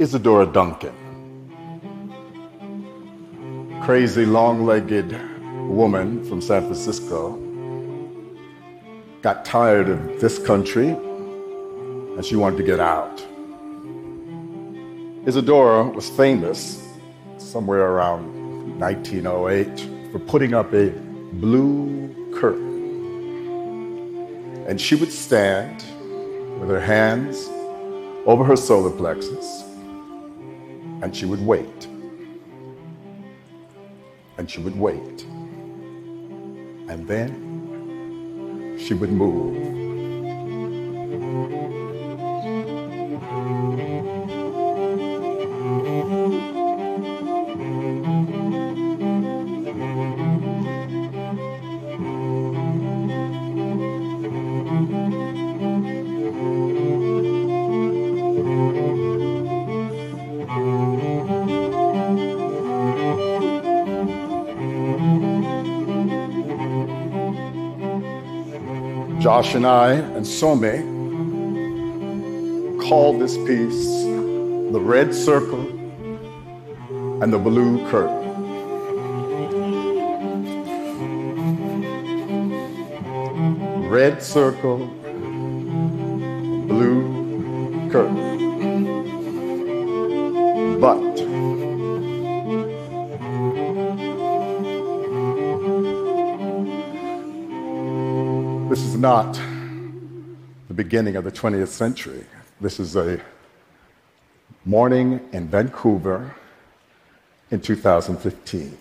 Isadora Duncan. Crazy, long legged woman from San Francisco got tired of this country and she wanted to get out. Isadora was famous somewhere around 1908 for putting up a blue curtain. And she would stand with her hands over her solar plexus and she would wait. And she would wait. And then she would move. Josh and I and Somi called this piece The Red Circle and the Blue Curtain. Red Circle, Blue Curtain. But not the beginning of the 20th century. This is a morning in Vancouver in 2015.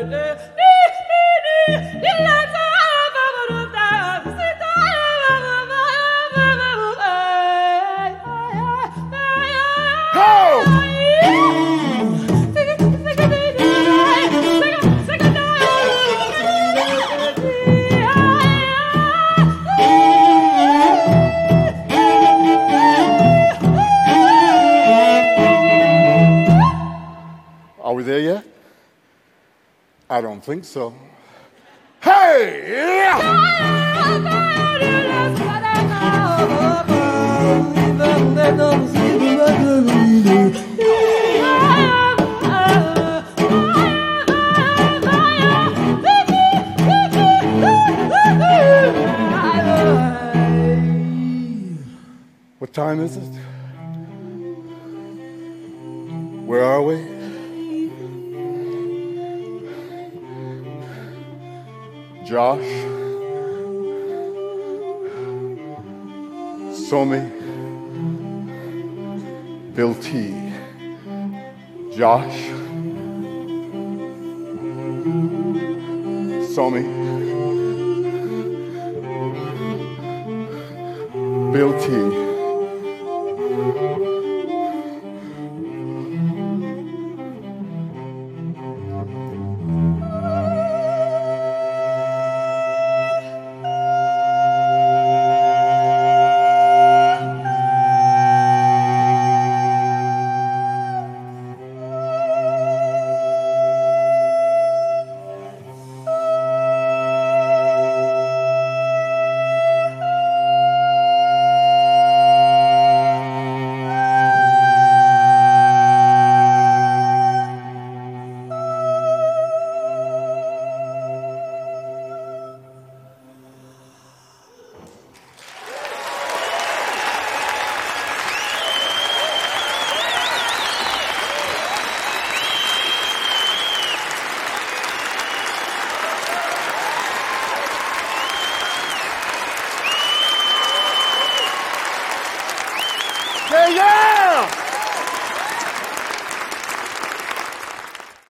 Are I don't think so. Hey! What time is it? Where are we? Josh, Somi, Bill T, Josh, Somi. Bill T.